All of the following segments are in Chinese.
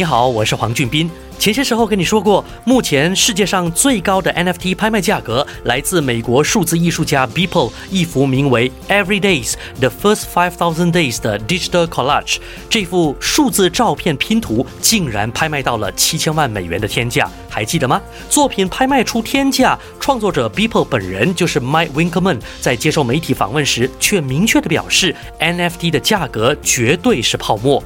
你好，我是黄俊斌。前些时候跟你说过，目前世界上最高的 NFT 拍卖价格来自美国数字艺术家 Beeple 一幅名为 Every Days: The First Five Thousand Days 的 Digital Collage。这幅数字照片拼图竟然拍卖到了七千万美元的天价，还记得吗？作品拍卖出天价，创作者 Beeple 本人就是 Mike Winkelmann，在接受媒体访问时却明确地表示，NFT 的价格绝对是泡沫。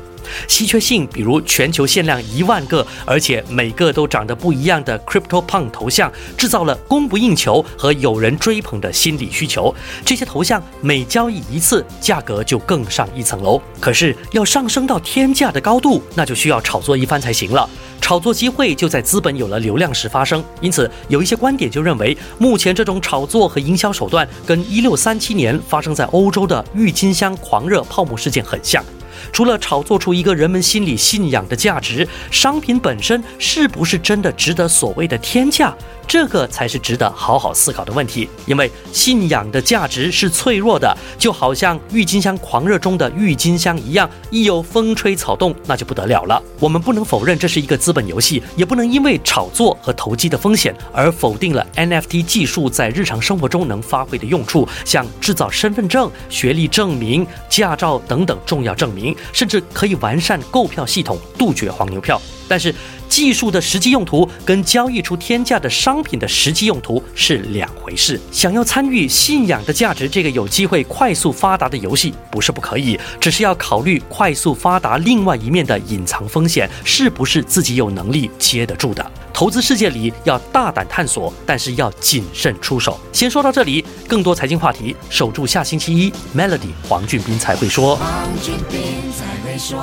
稀缺性，比如全球限量一万个，而且每个都长得不一样的 Crypto Punk 头像，制造了供不应求和有人追捧的心理需求。这些头像每交易一次，价格就更上一层楼。可是要上升到天价的高度，那就需要炒作一番才行了。炒作机会就在资本有了流量时发生。因此，有一些观点就认为，目前这种炒作和营销手段跟一六三七年发生在欧洲的郁金香狂热泡沫事件很像。除了炒作出一个人们心里信仰的价值，商品本身是不是真的值得所谓的天价？这个才是值得好好思考的问题。因为信仰的价值是脆弱的，就好像郁金香狂热中的郁金香一样，一有风吹草动，那就不得了了。我们不能否认这是一个资本游戏，也不能因为炒作和投机的风险而否定了 NFT 技术在日常生活中能发挥的用处，像制造身份证、学历证明、驾照等等重要证明，甚至可以完善购票系统，杜绝黄牛票。但是，技术的实际用途跟交易出天价的商品的实际用途是两回事。想要参与信仰的价值这个有机会快速发达的游戏，不是不可以，只是要考虑快速发达另外一面的隐藏风险，是不是自己有能力接得住的。投资世界里要大胆探索，但是要谨慎出手。先说到这里，更多财经话题，守住下星期一，Melody 黄俊斌才会说。黄俊斌才会说。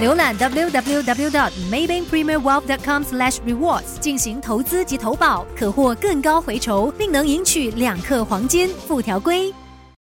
浏览 www.maybankpremierwealth.com/rewards 进行投资及投保，可获更高回酬，并能赢取两克黄金。附条规。